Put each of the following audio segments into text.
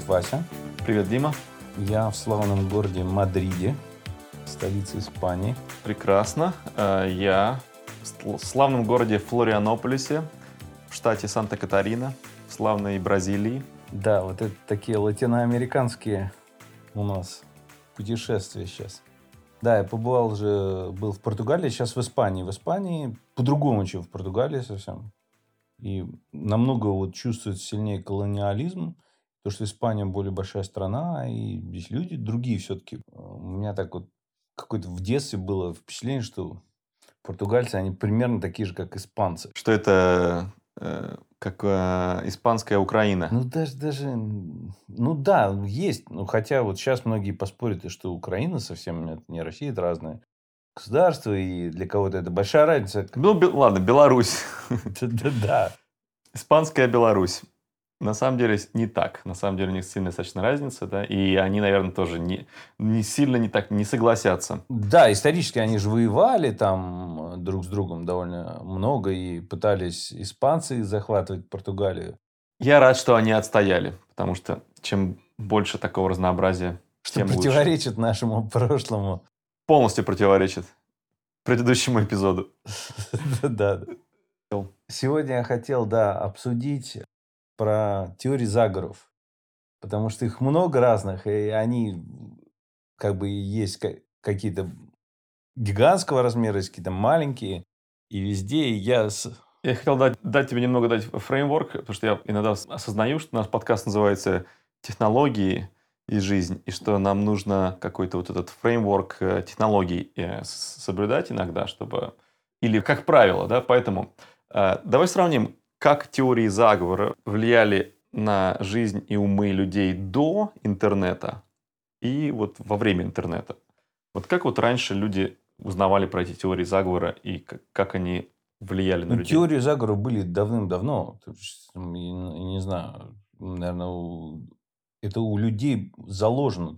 Привет, Вася. Привет, Дима. Я в славном городе Мадриде, столице Испании. Прекрасно. Э, я в славном городе Флорианополисе, в штате Санта-Катарина, в славной Бразилии. Да, вот это такие латиноамериканские у нас путешествия сейчас. Да, я побывал уже, был в Португалии, сейчас в Испании. В Испании по-другому, чем в Португалии совсем. И намного вот чувствуется сильнее колониализм. То, что Испания более большая страна, и здесь люди другие все-таки. У меня так вот какое-то в детстве было впечатление, что португальцы, они примерно такие же, как испанцы. Что это э, как э, испанская Украина. Ну, даже, даже, ну да, есть. Ну, хотя вот сейчас многие поспорят, что Украина совсем это не Россия, это разные государства, и для кого-то это большая разница. Ну, ладно, Беларусь. Да-да. Испанская Беларусь. На самом деле не так. На самом деле у них сильная достаточно разница, да, и они, наверное, тоже не, не сильно не так не согласятся. Да, исторически они же воевали там э, друг с другом довольно много и пытались испанцы захватывать Португалию. Я рад, что они отстояли, потому что чем больше такого разнообразия, что тем противоречит лучше. нашему прошлому. Полностью противоречит предыдущему эпизоду. Да. Сегодня я хотел, да, обсудить про теории заговоров. Потому что их много разных, и они как бы есть какие-то гигантского размера, есть какие-то маленькие. И везде я... С... Я хотел дать, дать тебе немного дать фреймворк, потому что я иногда осознаю, что наш подкаст называется «Технологии и жизнь», и что нам нужно какой-то вот этот фреймворк э, технологий э, соблюдать иногда, чтобы... Или как правило, да, поэтому э, давай сравним, как теории заговора влияли на жизнь и умы людей до интернета и вот во время интернета. Вот как вот раньше люди узнавали про эти теории заговора и как, как они влияли на ну, людей? Теории заговора были давным-давно. Я не знаю, наверное, это у людей заложено.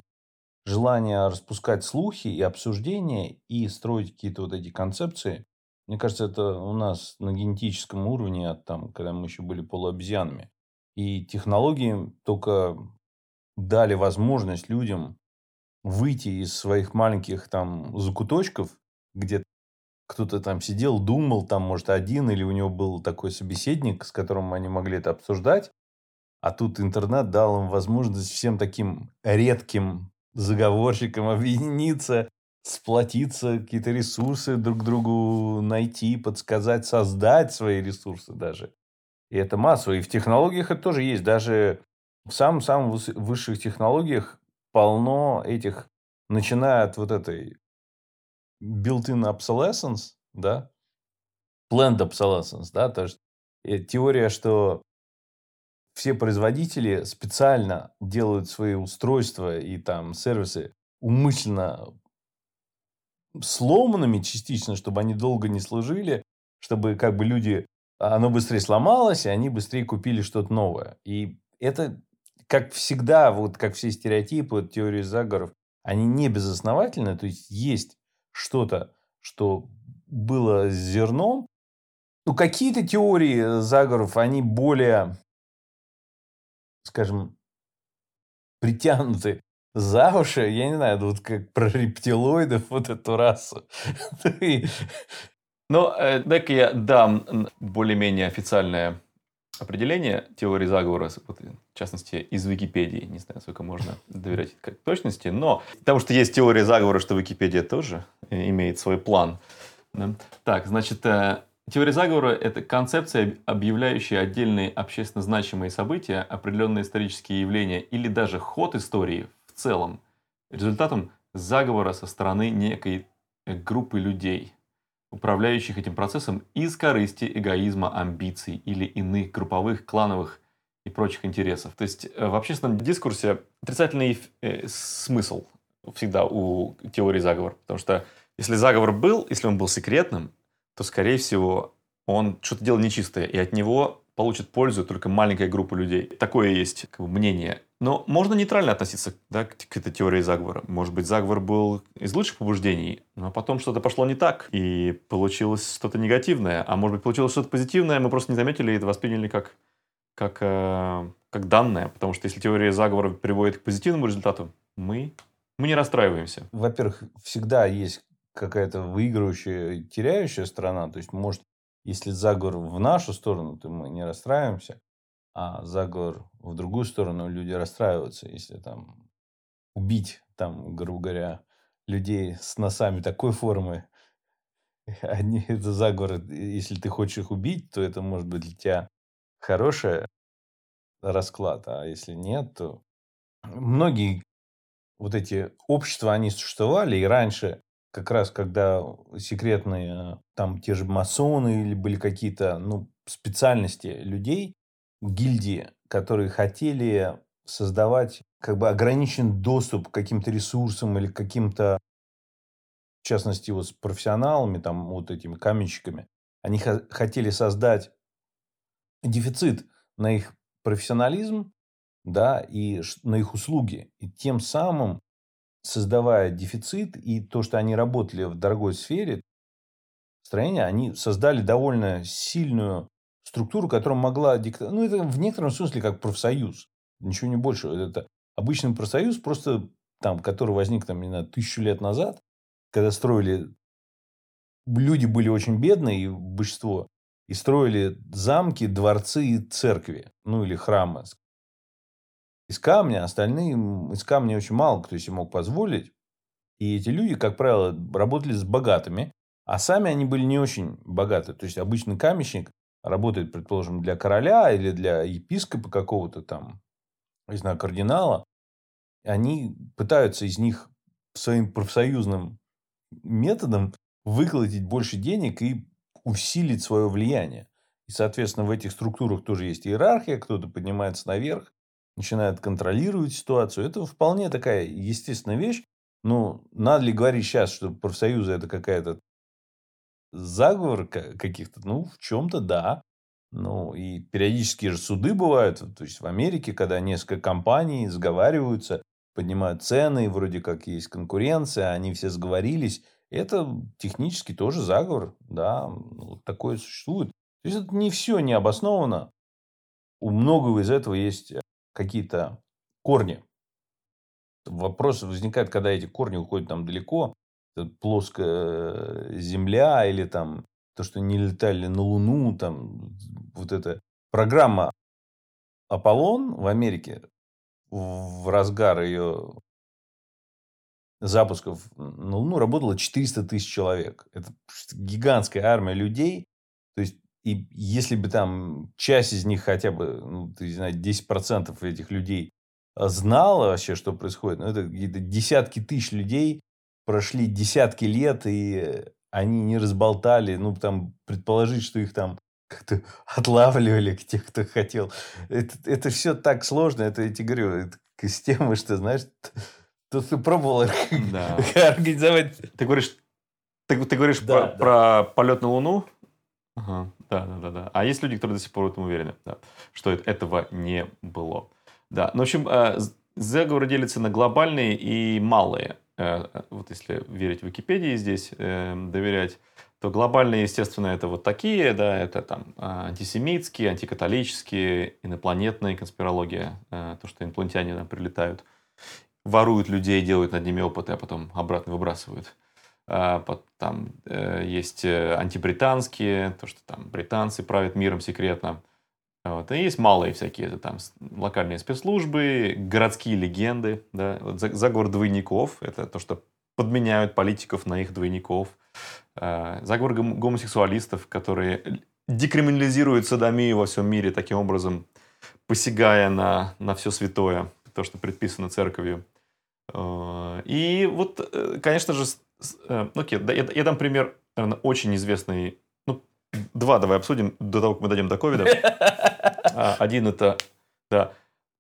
Желание распускать слухи и обсуждения и строить какие-то вот эти концепции мне кажется, это у нас на генетическом уровне, от там, когда мы еще были полуобезьянами. И технологии только дали возможность людям выйти из своих маленьких там закуточков, где кто-то там сидел, думал, там, может, один, или у него был такой собеседник, с которым они могли это обсуждать. А тут интернет дал им возможность всем таким редким заговорщикам объединиться сплотиться, какие-то ресурсы друг другу найти, подсказать, создать свои ресурсы даже. И это массово. И в технологиях это тоже есть. Даже в самых-самых высших технологиях полно этих, начиная от вот этой built-in obsolescence, да, planned obsolescence, да, то есть теория, что все производители специально делают свои устройства и там сервисы умышленно сломанными частично, чтобы они долго не служили, чтобы как бы люди, оно быстрее сломалось, и они быстрее купили что-то новое. И это, как всегда, вот как все стереотипы, теории заговоров, они не безосновательны, то есть есть что-то, что было зерном. Ну, какие-то теории заговоров, они более, скажем, притянуты за уши, я не знаю, вот как про рептилоидов, вот эту расу. Ну, э, дай-ка я дам более-менее официальное определение теории заговора, вот, в частности, из Википедии. Не знаю, сколько можно доверять как точности, но потому что есть теория заговора, что Википедия тоже э, имеет свой план. Так, значит, э, теория заговора – это концепция, объявляющая отдельные общественно значимые события, определенные исторические явления или даже ход истории целом результатом заговора со стороны некой э, группы людей, управляющих этим процессом из корысти, эгоизма, амбиций или иных групповых, клановых и прочих интересов. То есть э, в общественном дискурсе отрицательный э, смысл всегда у теории заговора. Потому что если заговор был, если он был секретным, то, скорее всего, он что-то делал нечистое, и от него получит пользу только маленькая группа людей. Такое есть как бы, мнение. Но можно нейтрально относиться да, к этой теории заговора. Может быть, заговор был из лучших побуждений, но потом что-то пошло не так, и получилось что-то негативное. А может быть, получилось что-то позитивное, мы просто не заметили и это восприняли как, как э, как данное, потому что если теория заговора приводит к позитивному результату, мы, мы не расстраиваемся. Во-первых, всегда есть какая-то выигрывающая теряющая сторона. То есть, может, если заговор в нашу сторону, то мы не расстраиваемся, а заговор в другую сторону люди расстраиваются, если там убить, там, грубо говоря, людей с носами такой формы, они, это заговор, если ты хочешь их убить, то это может быть для тебя хороший расклад, а если нет, то многие вот эти общества, они существовали, и раньше как раз когда секретные там те же масоны или были какие-то ну, специальности людей, гильдии, которые хотели создавать как бы ограниченный доступ к каким-то ресурсам или каким-то, в частности, вот с профессионалами, там, вот этими каменщиками, они хотели создать дефицит на их профессионализм, да, и на их услуги. И тем самым, создавая дефицит и то, что они работали в дорогой сфере строения, они создали довольно сильную структуру, которая могла диктовать... Ну, это в некотором смысле как профсоюз. Ничего не больше. Это обычный профсоюз, просто там, который возник, там, не знаю, тысячу лет назад, когда строили... Люди были очень бедные, и большинство, и строили замки, дворцы и церкви, ну, или храмы. Из камня, остальные из камня очень мало кто себе мог позволить. И эти люди, как правило, работали с богатыми, а сами они были не очень богаты. То есть, обычный каменщик работает, предположим, для короля или для епископа какого-то там, не знаю, кардинала, они пытаются из них своим профсоюзным методом выколотить больше денег и усилить свое влияние. И, соответственно, в этих структурах тоже есть иерархия, кто-то поднимается наверх, начинает контролировать ситуацию. Это вполне такая естественная вещь. Ну, надо ли говорить сейчас, что профсоюзы это какая-то заговор каких-то? Ну, в чем-то да. Ну, и периодически же суды бывают. То есть, в Америке, когда несколько компаний сговариваются, поднимают цены, вроде как есть конкуренция, они все сговорились. Это технически тоже заговор. Да, вот такое существует. То есть, это не все не обосновано. У многого из этого есть какие-то корни. Вопрос возникает, когда эти корни уходят там далеко, плоская земля или там то, что не летали на Луну, там вот эта программа Аполлон в Америке в разгар ее запусков на Луну работало 400 тысяч человек. Это гигантская армия людей. То есть, и если бы там часть из них хотя бы, ну, ты знаешь, 10% этих людей знала вообще, что происходит, ну, это какие-то десятки тысяч людей прошли десятки лет, и они не разболтали, ну, там, предположить, что их там как-то отлавливали к тех, кто хотел. Это, это все так сложно, это, я тебе говорю, это с тем, что, знаешь, тут ты пробовал да. организовать... Ты говоришь, ты, ты говоришь да, про, да. про полет на Луну? Ага, да, да, да, да. А есть люди, которые до сих пор в этом уверены, да, что этого не было. Да, ну, в общем, э, заговоры делятся на глобальные и малые. Э, вот если верить Википедии здесь, э, доверять, то глобальные, естественно, это вот такие, да, это там антисемитские, антикатолические, инопланетная конспирология, то, что инопланетяне нам прилетают, воруют людей, делают над ними опыты, а потом обратно выбрасывают. А, там э, есть э, антибританские, то, что там британцы правят миром секретно. Вот. И есть малые всякие, это там локальные спецслужбы, городские легенды. Да? Вот заговор двойников, это то, что подменяют политиков на их двойников. А, заговор гомосексуалистов, которые декриминализируют садомию во всем мире таким образом, посягая на, на все святое, то, что предписано церковью. А, и вот, э, конечно же, Э, ну, окей, я, я дам пример, наверное, очень известный. Ну, два давай обсудим до того, как мы дойдем до ковида. А, один это, да,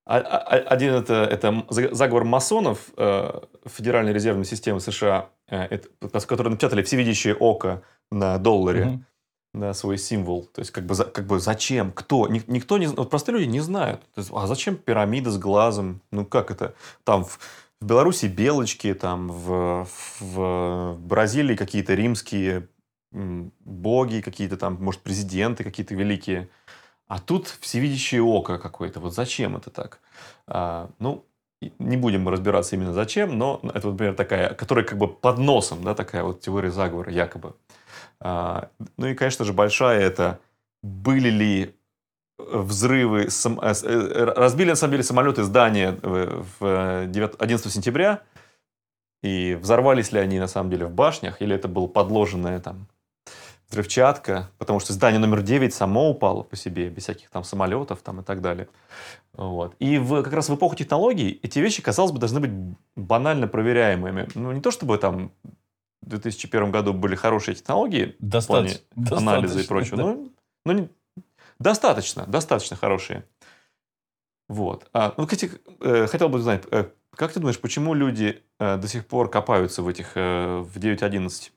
а, а, один это, это заговор масонов э, Федеральной резервной системы США, э, которые напечатали всевидящее око на долларе. на свой символ. То есть, как бы, как бы зачем? Кто? Никто не вот Простые люди не знают. То есть, а зачем пирамида с глазом? Ну, как это? Там в, в Беларуси белочки, там в, в Бразилии какие-то римские боги, какие-то там, может, президенты какие-то великие. А тут всевидящее око какое-то. Вот зачем это так? А, ну, не будем разбираться именно зачем, но это, например, такая, которая как бы под носом, да, такая вот теория заговора якобы. А, ну и, конечно же, большая это были ли взрывы, сам, э, э, разбили на самом деле самолеты здания в 9, 11 сентября, и взорвались ли они на самом деле в башнях, или это было подложенное там взрывчатка, потому что здание номер 9 само упало по себе, без всяких там самолетов там и так далее. Вот. И в, как раз в эпоху технологий эти вещи, казалось бы, должны быть банально проверяемыми. Ну, не то чтобы там в 2001 году были хорошие технологии Достаточно. в плане анализа и прочего. Да. Ну не, достаточно, достаточно хорошие. Вот. А, ну, кстати, э, хотел бы узнать, э, как ты думаешь, почему люди э, до сих пор копаются в этих, в 9.11?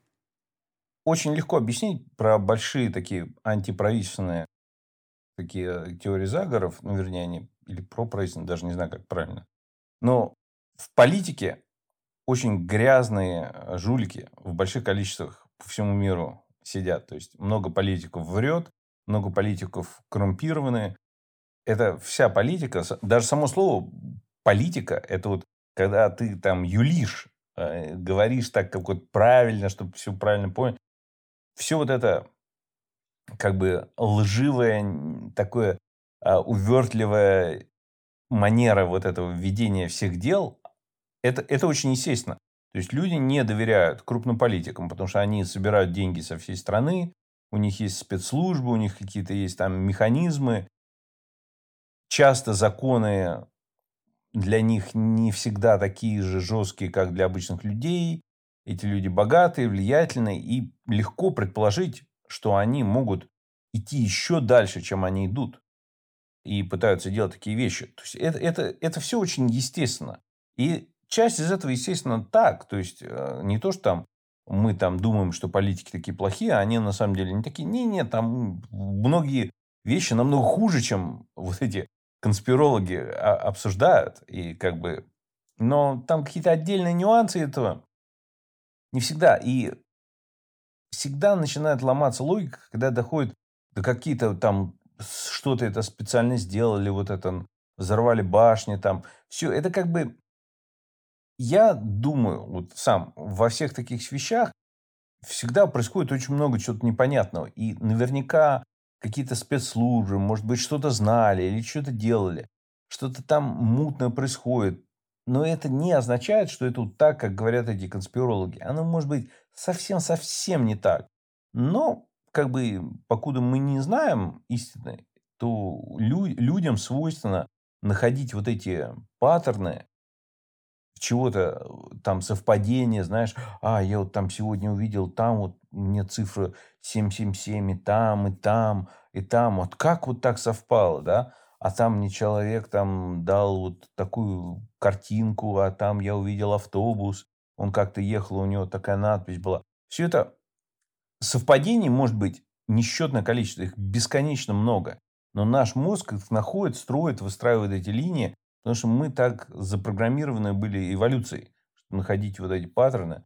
очень легко объяснить про большие такие антиправительственные такие теории заговоров, ну, вернее, они или проправительственные, даже не знаю, как правильно. Но в политике очень грязные жулики в больших количествах по всему миру сидят. То есть много политиков врет, много политиков коррумпированы. Это вся политика, даже само слово политика, это вот когда ты там юлишь, э, говоришь так, как вот правильно, чтобы все правильно понял все вот это как бы лживое, такое а, увертливая манера вот этого ведения всех дел, это, это очень естественно. То есть люди не доверяют крупным политикам, потому что они собирают деньги со всей страны, у них есть спецслужбы, у них какие-то есть там механизмы. Часто законы для них не всегда такие же жесткие, как для обычных людей. Эти люди богатые, влиятельные, и легко предположить, что они могут идти еще дальше, чем они идут. И пытаются делать такие вещи. То есть это, это, это все очень естественно. И часть из этого, естественно, так. То есть э, не то, что там мы там думаем, что политики такие плохие, а они на самом деле не такие. Не, не, там многие вещи намного хуже, чем вот эти конспирологи а, обсуждают. И как бы... Но там какие-то отдельные нюансы этого не всегда. И всегда начинает ломаться логика, когда доходит до какие-то там что-то это специально сделали, вот это взорвали башни там. Все, это как бы... Я думаю, вот сам, во всех таких вещах всегда происходит очень много чего-то непонятного. И наверняка какие-то спецслужбы, может быть, что-то знали или что-то делали. Что-то там мутное происходит. Но это не означает, что это вот так, как говорят эти конспирологи. Оно может быть совсем-совсем не так. Но, как бы, покуда мы не знаем истины, то лю- людям свойственно находить вот эти паттерны, чего-то там совпадение, знаешь, а, я вот там сегодня увидел, там вот мне цифра 777, и там, и там, и там. Вот как вот так совпало, да? а там мне человек там дал вот такую картинку, а там я увидел автобус, он как-то ехал, у него такая надпись была. Все это совпадений может быть несчетное количество, их бесконечно много. Но наш мозг их находит, строит, выстраивает эти линии, потому что мы так запрограммированы были эволюцией, чтобы находить вот эти паттерны.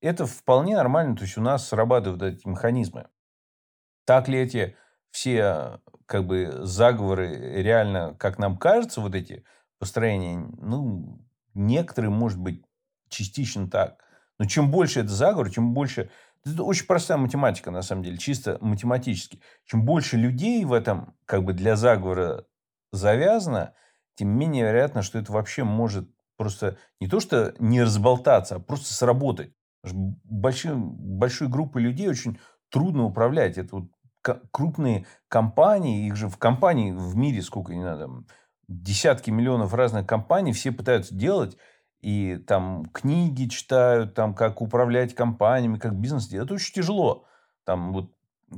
Это вполне нормально, то есть у нас срабатывают эти механизмы. Так ли эти все как бы заговоры реально, как нам кажется, вот эти построения, ну, некоторые, может быть, частично так. Но чем больше это заговор, чем больше... Это очень простая математика, на самом деле, чисто математически. Чем больше людей в этом как бы для заговора завязано, тем менее вероятно, что это вообще может просто не то, что не разболтаться, а просто сработать. Большой, большой группой людей очень трудно управлять. Это вот крупные компании, их же в компании в мире сколько не надо, десятки миллионов разных компаний, все пытаются делать, и там книги читают, там как управлять компаниями, как бизнес делать. Это очень тяжело. Там вот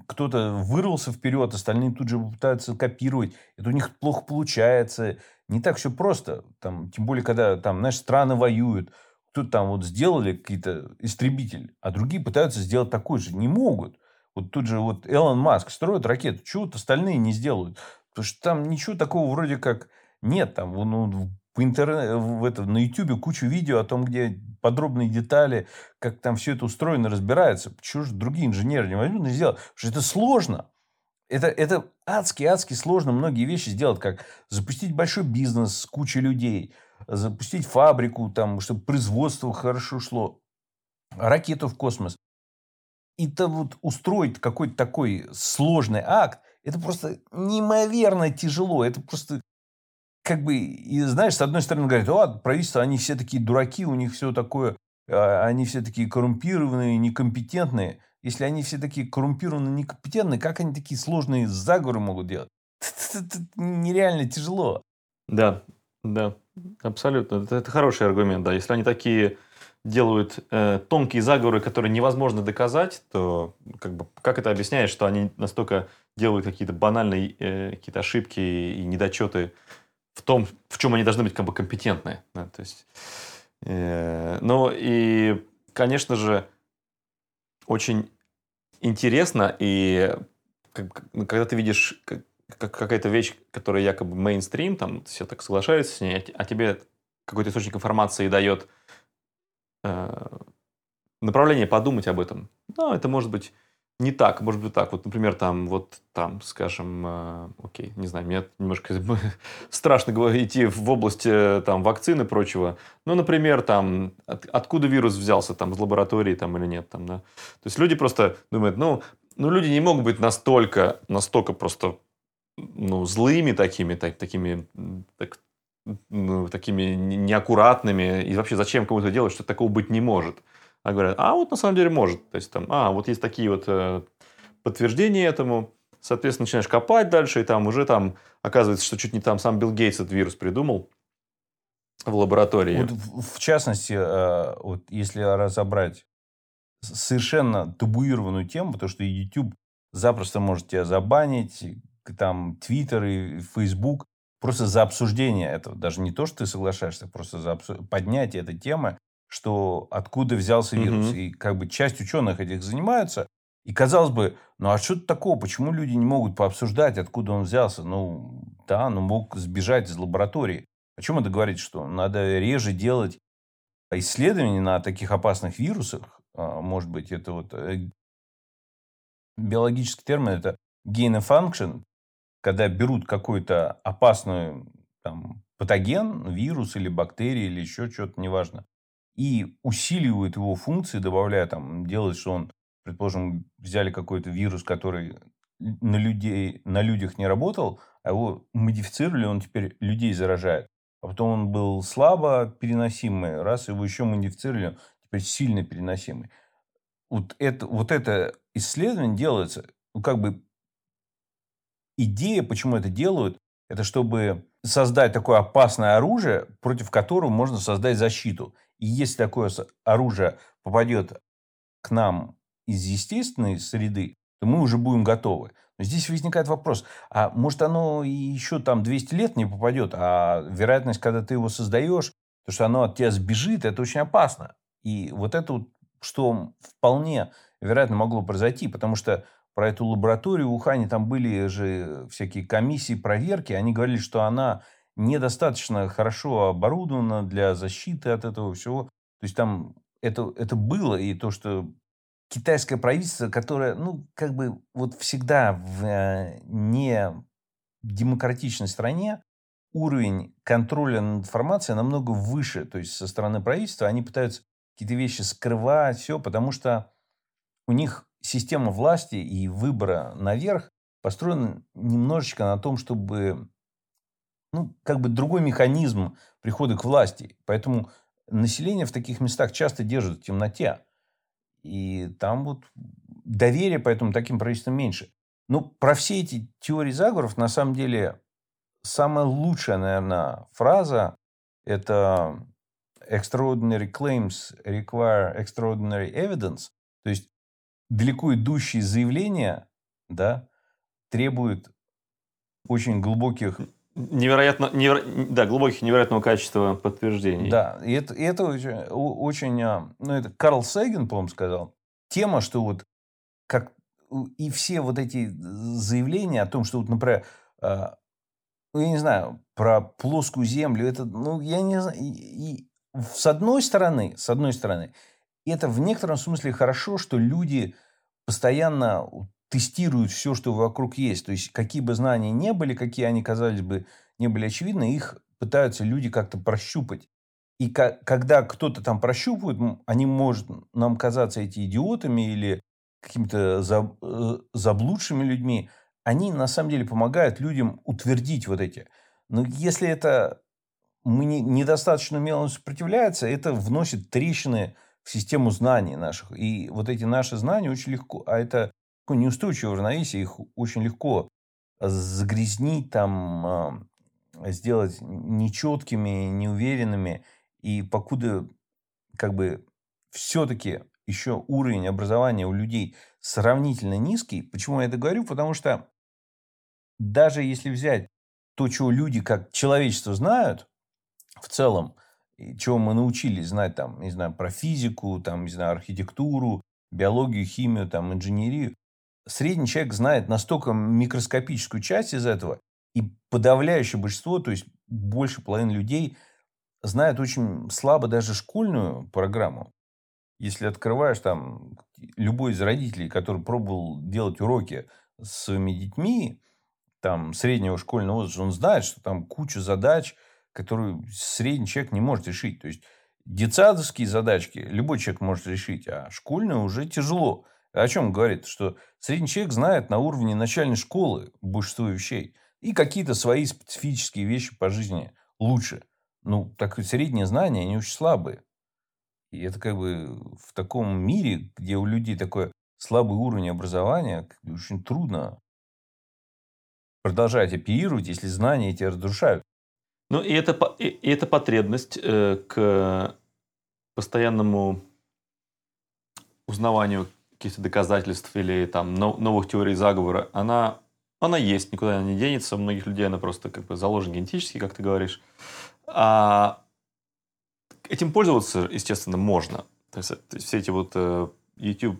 кто-то вырвался вперед, остальные тут же пытаются копировать. Это у них плохо получается. Не так все просто. Там, тем более, когда там, знаешь, страны воюют. Кто-то там вот сделали какие-то истребитель, а другие пытаются сделать такой же. Не могут. Вот тут же вот Элон Маск строит ракету, чего вот остальные не сделают? Потому что там ничего такого вроде как нет. Там ну, в интернете, в это, на Ютубе кучу видео о том, где подробные детали, как там все это устроено, разбирается. Почему же другие инженеры не возьмут и сделают? Потому что это сложно. Это, это адски-адски сложно многие вещи сделать, как запустить большой бизнес с кучей людей, запустить фабрику, там, чтобы производство хорошо шло, ракету в космос. И то вот устроить какой-то такой сложный акт, это просто неимоверно тяжело. Это просто как бы, и знаешь, с одной стороны говорят, о, правительство, они все такие дураки, у них все такое, а, они все такие коррумпированные, некомпетентные. Если они все такие коррумпированные, некомпетентные, как они такие сложные заговоры могут делать? Нереально тяжело. Да, да, абсолютно. Это, это хороший аргумент, да. Если они такие делают э, тонкие заговоры, которые невозможно доказать, то как, бы, как это объясняет, что они настолько делают какие-то банальные э, какие-то ошибки и недочеты в том, в чем они должны быть как бы компетентны. Да, то есть, э, ну и, конечно же, очень интересно, и ну, когда ты видишь какая-то вещь, которая якобы мейнстрим, там все так соглашаются с ней, а тебе какой-то источник информации дает э, направление подумать об этом. Ну, это может быть не так, может быть так. Вот, например, там, вот там, скажем, э, окей, не знаю, мне немножко страшно идти в область э, там вакцины и прочего. Ну, например, там, от, откуда вирус взялся, там, из лаборатории там или нет, там, да. То есть люди просто думают, ну, ну, люди не могут быть настолько, настолько просто, ну, злыми такими, так, такими, так, ну, такими неаккуратными. И вообще, зачем кому-то делать, что такого быть не может. А говорят, а вот на самом деле может. То есть там, а, вот есть такие вот э, подтверждения этому. Соответственно, начинаешь копать дальше, и там уже там оказывается, что чуть не там сам Билл Гейтс этот вирус придумал в лаборатории. Вот в, частности, э, вот если разобрать совершенно табуированную тему, потому что YouTube запросто может тебя забанить, там Twitter и Facebook, просто за обсуждение этого, даже не то, что ты соглашаешься, просто за обсу... поднятие этой темы, что откуда взялся вирус. Угу. И как бы часть ученых этих занимаются. И казалось бы, ну а что такого? Почему люди не могут пообсуждать, откуда он взялся? Ну, да, ну мог сбежать из лаборатории. О чем это говорит? Что надо реже делать исследования на таких опасных вирусах. А, может быть, это вот э, биологический термин, это gain of function, когда берут какой-то опасный там, патоген, вирус или бактерии или еще что-то, неважно, и усиливают его функции, добавляя там, делают, что он, предположим, взяли какой-то вирус, который на, людей, на людях не работал, а его модифицировали, он теперь людей заражает. А потом он был слабо переносимый, раз его еще модифицировали, теперь сильно переносимый. Вот это, вот это исследование делается, ну, как бы идея, почему это делают, это чтобы создать такое опасное оружие, против которого можно создать защиту. И если такое оружие попадет к нам из естественной среды, то мы уже будем готовы. Но здесь возникает вопрос, а может оно еще там 200 лет не попадет, а вероятность, когда ты его создаешь, то, что оно от тебя сбежит, это очень опасно. И вот это вот, что вполне вероятно могло произойти, потому что про эту лабораторию в Ухане там были же всякие комиссии, проверки, они говорили, что она недостаточно хорошо оборудована для защиты от этого всего. То есть там это, это было, и то, что китайское правительство, которое, ну, как бы вот всегда в э, не демократичной стране уровень контроля над информацией намного выше. То есть со стороны правительства они пытаются какие-то вещи скрывать, все, потому что у них система власти и выбора наверх построена немножечко на том, чтобы ну, как бы другой механизм прихода к власти. Поэтому население в таких местах часто держит в темноте. И там вот доверие поэтому таким правительствам меньше. Ну, про все эти теории заговоров, на самом деле, самая лучшая, наверное, фраза – это extraordinary claims require extraordinary evidence. То есть, далеко идущие заявления да, требуют очень глубоких Невероятно, неверо... да, глубоких, невероятного качества подтверждений. Да, и это, и это очень, очень, а, ну, это Карл Сейген, по-моему, сказал. Тема, что вот как и все вот эти заявления о том, что вот, например, а, ну, я не знаю, про плоскую землю, это, ну, я не знаю, и, и с одной стороны, с одной стороны, это в некотором смысле хорошо, что люди постоянно тестируют все, что вокруг есть. То есть, какие бы знания не были, какие они, казались бы, не были очевидны, их пытаются люди как-то прощупать. И когда кто-то там прощупывает, они может нам казаться эти идиотами или какими-то э, заблудшими людьми. Они на самом деле помогают людям утвердить вот эти. Но если это мы не, недостаточно умело сопротивляется, это вносит трещины в систему знаний наших. И вот эти наши знания очень легко, а это такое неустойчивое равновесие, их очень легко загрязнить, там, а, сделать нечеткими, неуверенными. И покуда как бы все-таки еще уровень образования у людей сравнительно низкий. Почему я это говорю? Потому что даже если взять то, чего люди как человечество знают, в целом, чего мы научились знать, там, не знаю, про физику, там, не знаю, архитектуру, биологию, химию, там, инженерию, средний человек знает настолько микроскопическую часть из этого, и подавляющее большинство, то есть больше половины людей, знает очень слабо даже школьную программу. Если открываешь там любой из родителей, который пробовал делать уроки с своими детьми, там среднего школьного возраста, он знает, что там куча задач – которую средний человек не может решить. То есть, детсадовские задачки любой человек может решить, а школьные уже тяжело. О чем говорит? Что средний человек знает на уровне начальной школы большинство вещей. И какие-то свои специфические вещи по жизни лучше. Ну, так средние знания, они очень слабые. И это как бы в таком мире, где у людей такой слабый уровень образования, очень трудно продолжать оперировать, если знания эти разрушают. Ну, и это, и, эта потребность э, к постоянному узнаванию каких-то доказательств или там новых теорий заговора, она, она есть, никуда она не денется. У многих людей она просто как бы заложена генетически, как ты говоришь. А этим пользоваться, естественно, можно. То есть, то есть все эти вот э, YouTube,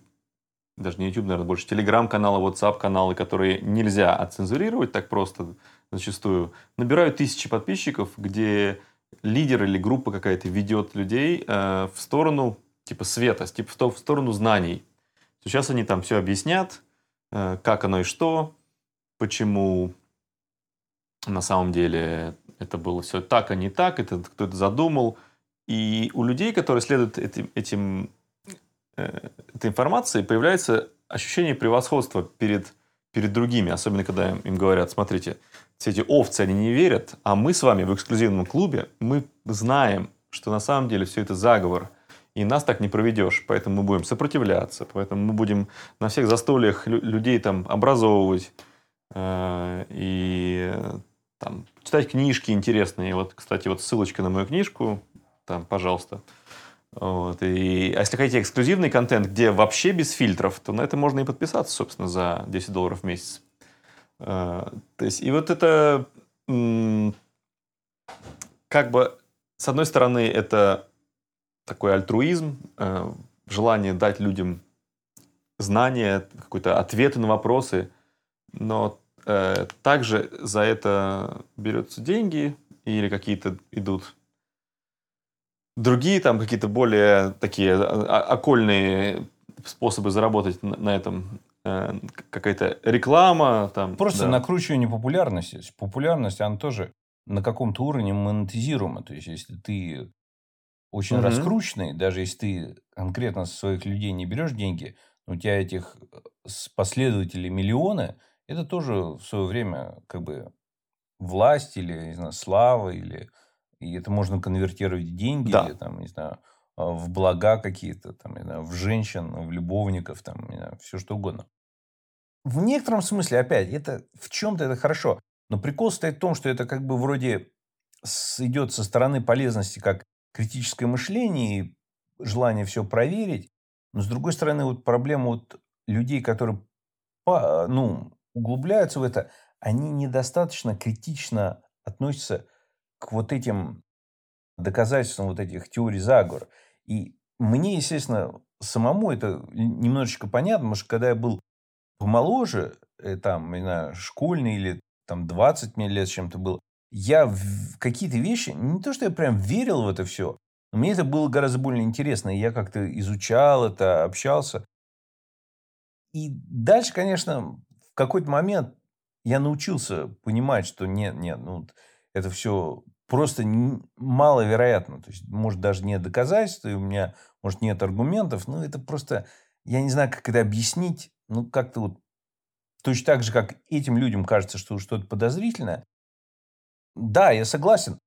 даже не YouTube, наверное, больше Telegram-каналы, WhatsApp-каналы, которые нельзя оцензурировать так просто, зачастую, набирают тысячи подписчиков, где лидер или группа какая-то ведет людей э, в сторону типа света, типа в, в сторону знаний. Сейчас они там все объяснят, э, как оно и что, почему на самом деле это было все так, а не так, это кто это задумал. И у людей, которые следуют этим, этим э, этой информацией, появляется ощущение превосходства перед, перед другими, особенно когда им говорят, смотрите, все эти овцы, они не верят, а мы с вами в эксклюзивном клубе, мы знаем, что на самом деле все это заговор, и нас так не проведешь, поэтому мы будем сопротивляться, поэтому мы будем на всех застольях людей там образовывать э, и там читать книжки интересные. Вот, кстати, вот ссылочка на мою книжку, там, пожалуйста. Вот. И, а если хотите эксклюзивный контент, где вообще без фильтров, то на это можно и подписаться, собственно, за 10 долларов в месяц. А, то есть, и вот это как бы, с одной стороны, это такой альтруизм, э, желание дать людям знания, какой-то ответы на вопросы, но э, также за это берутся деньги или какие-то идут другие там какие-то более такие а, окольные способы заработать на этом Э, какая-то реклама. Там, Просто да. накручивание популярности. Популярность, она тоже на каком-то уровне монетизируема. То есть, если ты очень угу. раскрученный, даже если ты конкретно со своих людей не берешь деньги, у тебя этих э, последователей миллионы, это тоже в свое время как бы власть или, не знаю, слава, или и это можно конвертировать в деньги, да. или, там, не знаю, а, в блага какие-то, там, не знаю, в женщин, в любовников, там, не знаю, все что угодно. В некотором смысле, опять, это в чем-то это хорошо. Но прикол стоит в том, что это как бы вроде идет со стороны полезности как критическое мышление и желание все проверить. Но с другой стороны, вот проблема вот людей, которые ну, углубляются в это, они недостаточно критично относятся к вот этим доказательствам вот этих теорий заговора. И мне, естественно, самому это немножечко понятно, потому что когда я был помоложе, э, там, не знаю, школьный или там 20 мне лет чем-то было, я в какие-то вещи, не то, что я прям верил в это все, но мне это было гораздо более интересно. Я как-то изучал это, общался. И дальше, конечно, в какой-то момент я научился понимать, что нет, нет, ну, это все просто маловероятно. То есть, может, даже нет доказательств, и у меня, может, нет аргументов, но это просто, я не знаю, как это объяснить, ну, как-то вот точно так же, как этим людям кажется, что что-то подозрительное. Да, я согласен.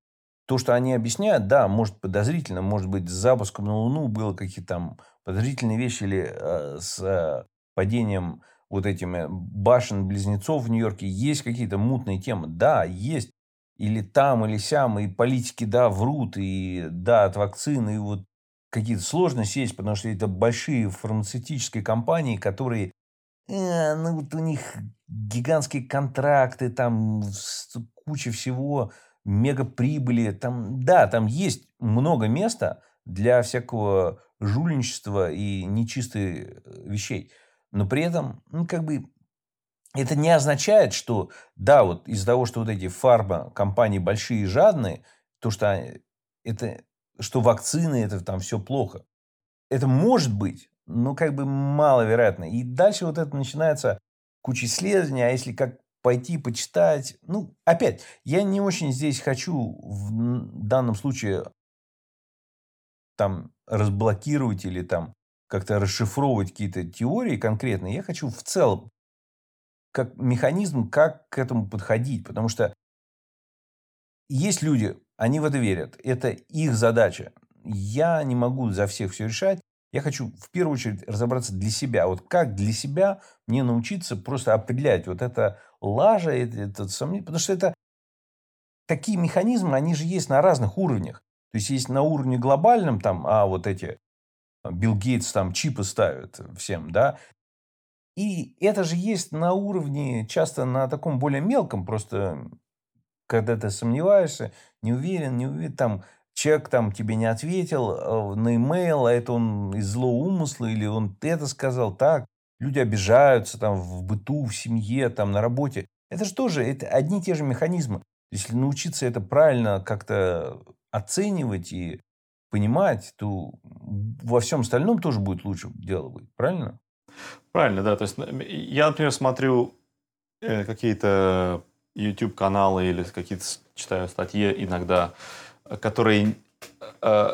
То, что они объясняют, да, может подозрительно, может быть, с запуском на Луну было какие-то там подозрительные вещи или э, с э, падением вот этими башен-близнецов в Нью-Йорке есть какие-то мутные темы. Да, есть. Или там, или сям, и политики, да, врут, и да, от вакцины, и вот какие-то сложности есть, потому что это большие фармацевтические компании, которые, э, ну, вот у них гигантские контракты, там куча всего, мега прибыли, там, да, там есть много места для всякого жульничества и нечистых э, вещей. Но при этом, ну, как бы, это не означает, что, да, вот из-за того, что вот эти фарма-компании большие и жадные, то, что это, что вакцины, это там все плохо. Это может быть, но как бы маловероятно. И дальше вот это начинается куча исследований, а если как пойти почитать, ну, опять, я не очень здесь хочу в данном случае там разблокировать или там как-то расшифровывать какие-то теории конкретные. Я хочу в целом как механизм, как к этому подходить. Потому что есть люди, они в это верят. Это их задача. Я не могу за всех все решать. Я хочу в первую очередь разобраться для себя. Вот как для себя мне научиться просто определять вот это лажа, это, сомнение. Потому что это такие механизмы, они же есть на разных уровнях. То есть есть на уровне глобальном, там, а вот эти Билл Гейтс там чипы ставят всем, да. И это же есть на уровне, часто на таком более мелком, просто когда ты сомневаешься, не уверен, не уверен, там человек там тебе не ответил э, на имейл, а это он из злого умысла, или он это сказал так. Люди обижаются там в быту, в семье, там на работе. Это же тоже это одни и те же механизмы. Если научиться это правильно как-то оценивать и понимать, то во всем остальном тоже будет лучше дело быть. Правильно? Правильно, да. То есть я, например, смотрю э, какие-то YouTube-каналы или какие-то читаю статьи иногда, которые э,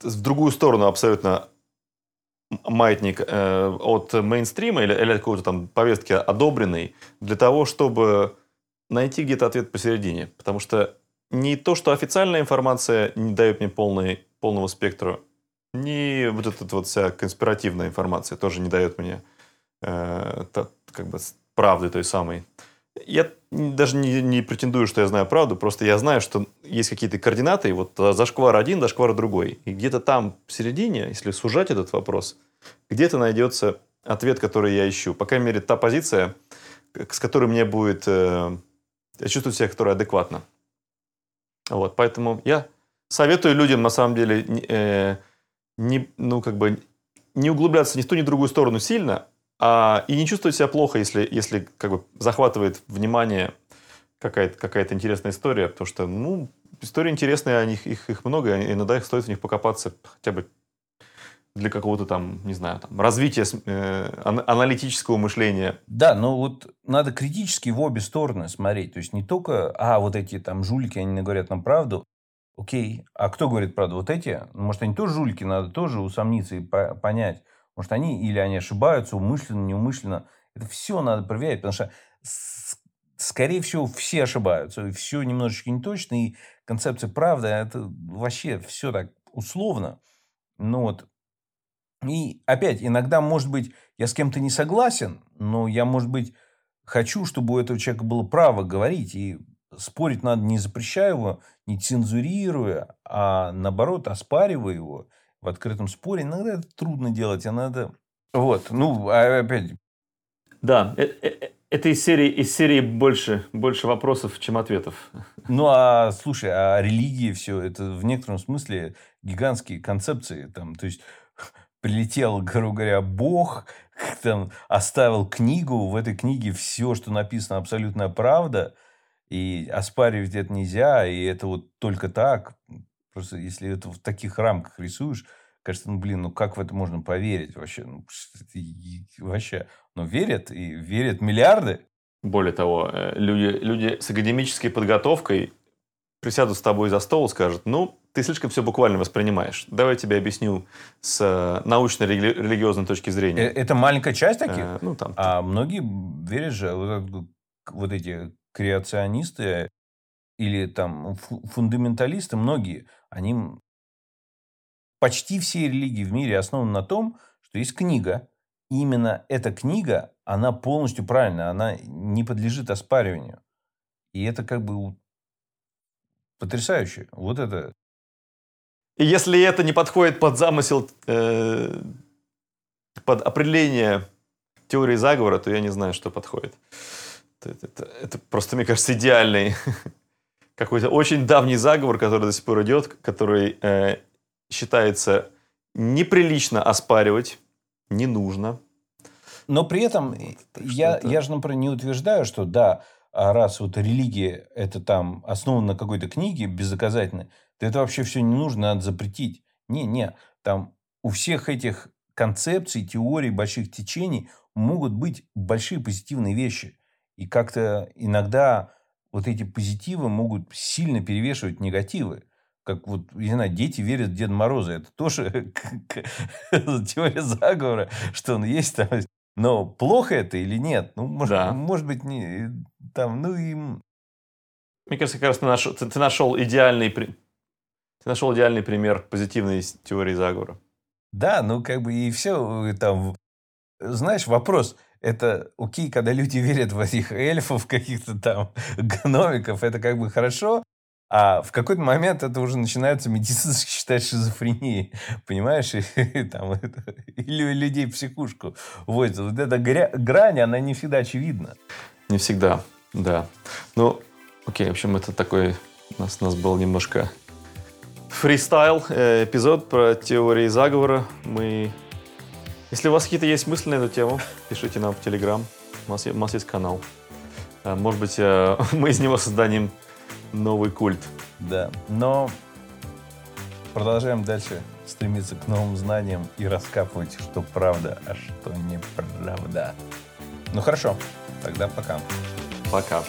в другую сторону абсолютно маятник э, от мейнстрима или, или какой-то там повестки одобренный для того, чтобы найти где-то ответ посередине. Потому что не то, что официальная информация не дает мне полный полного спектра, ни вот эта вот вся конспиративная информация тоже не дает мне э, как бы правды той самой. Я даже не, не претендую, что я знаю правду, просто я знаю, что есть какие-то координаты, и вот зашквар один, зашквар другой. И где-то там в середине, если сужать этот вопрос, где-то найдется ответ, который я ищу. По крайней мере, та позиция, с которой мне будет... Э, я чувствую себя, которая адекватна. Вот, поэтому я советую людям, на самом деле, э, не, ну, как бы, не углубляться ни в ту, ни в другую сторону сильно, а, и не чувствовать себя плохо, если, если как бы, захватывает внимание какая-то какая интересная история, потому что, ну, истории интересные, о них, их, их много, и иногда их стоит в них покопаться хотя бы для какого-то там, не знаю, там, развития э, аналитического мышления. Да, но вот надо критически в обе стороны смотреть. То есть не только, а, вот эти там жулики, они говорят нам правду, Окей, а кто говорит правду? Вот эти? Может, они тоже жулики, надо тоже усомниться и понять. Может, они или они ошибаются умышленно, неумышленно. Это все надо проверять, потому что, скорее всего, все ошибаются. И все немножечко не точно. И концепция правды, это вообще все так условно. Ну вот. И опять, иногда, может быть, я с кем-то не согласен, но я, может быть, хочу, чтобы у этого человека было право говорить. И спорить надо не запрещая его, не цензурируя, а наоборот оспаривая его в открытом споре. Иногда это трудно делать, а надо... Вот, ну, а опять... Да, э, э, э, это из серии, из серии больше, больше вопросов, чем ответов. Ну, а слушай, а религии все, это в некотором смысле гигантские концепции. Там, то есть, прилетел, грубо говоря, Бог, там, оставил книгу, в этой книге все, что написано, абсолютная правда – и оспаривать это нельзя, и это вот только так. Просто если это в таких рамках рисуешь, кажется, ну, блин, ну как в это можно поверить вообще? Ну, вообще, ну, верят, и верят миллиарды. Более того, э, люди, люди с академической подготовкой присядут с тобой за стол и скажут, ну, ты слишком все буквально воспринимаешь. Давай я тебе объясню с научно-религиозной точки зрения. Э, это маленькая часть таких? Э, ну, там. А многие верят же, вот, вот эти креационисты или там фундаменталисты, многие, они почти все религии в мире основаны на том, что есть книга. И именно эта книга, она полностью правильная, она не подлежит оспариванию. И это как бы потрясающе. Вот это и если это не подходит под замысел, э, под определение теории заговора, то я не знаю, что подходит. Это, это, это просто, мне кажется, идеальный какой-то очень давний заговор, который до сих пор идет, который э, считается неприлично оспаривать, не нужно. Но при этом вот, я, это... я же, например, не утверждаю, что да, а раз вот религия это там основана на какой-то книге бездоказательной, да это вообще все не нужно, надо запретить. Не-не, там у всех этих концепций, теорий, больших течений могут быть большие позитивные вещи. И как-то иногда вот эти позитивы могут сильно перевешивать негативы. Как вот, не знаю, дети верят в Деда Мороза. Это тоже теория заговора, что он есть там. Но плохо это или нет? Ну, может, да. может быть, не, там, ну и... Мне кажется, как раз ты нашел, ты, ты нашел идеальный ты нашел идеальный пример позитивной теории заговора. Да, ну как бы и все э, там. Знаешь, вопрос, это окей, когда люди верят в этих эльфов, каких-то там гномиков, это как бы хорошо, а в какой-то момент это уже начинается медицински считать шизофренией, понимаешь? И, там, это, или людей психушку возят. Вот эта гря- грань, она не всегда очевидна. Не всегда, да. Ну, окей, в общем, это такой... У нас, у нас был немножко фристайл э, эпизод про теории заговора. Мы... Если у вас какие-то есть мысли на эту тему, пишите нам в Телеграм. У нас, у нас есть канал. Э, может быть, э, мы из него создадим новый культ. Да, но продолжаем дальше стремиться к новым знаниям и раскапывать, что правда, а что неправда. Ну хорошо, тогда пока. Пока.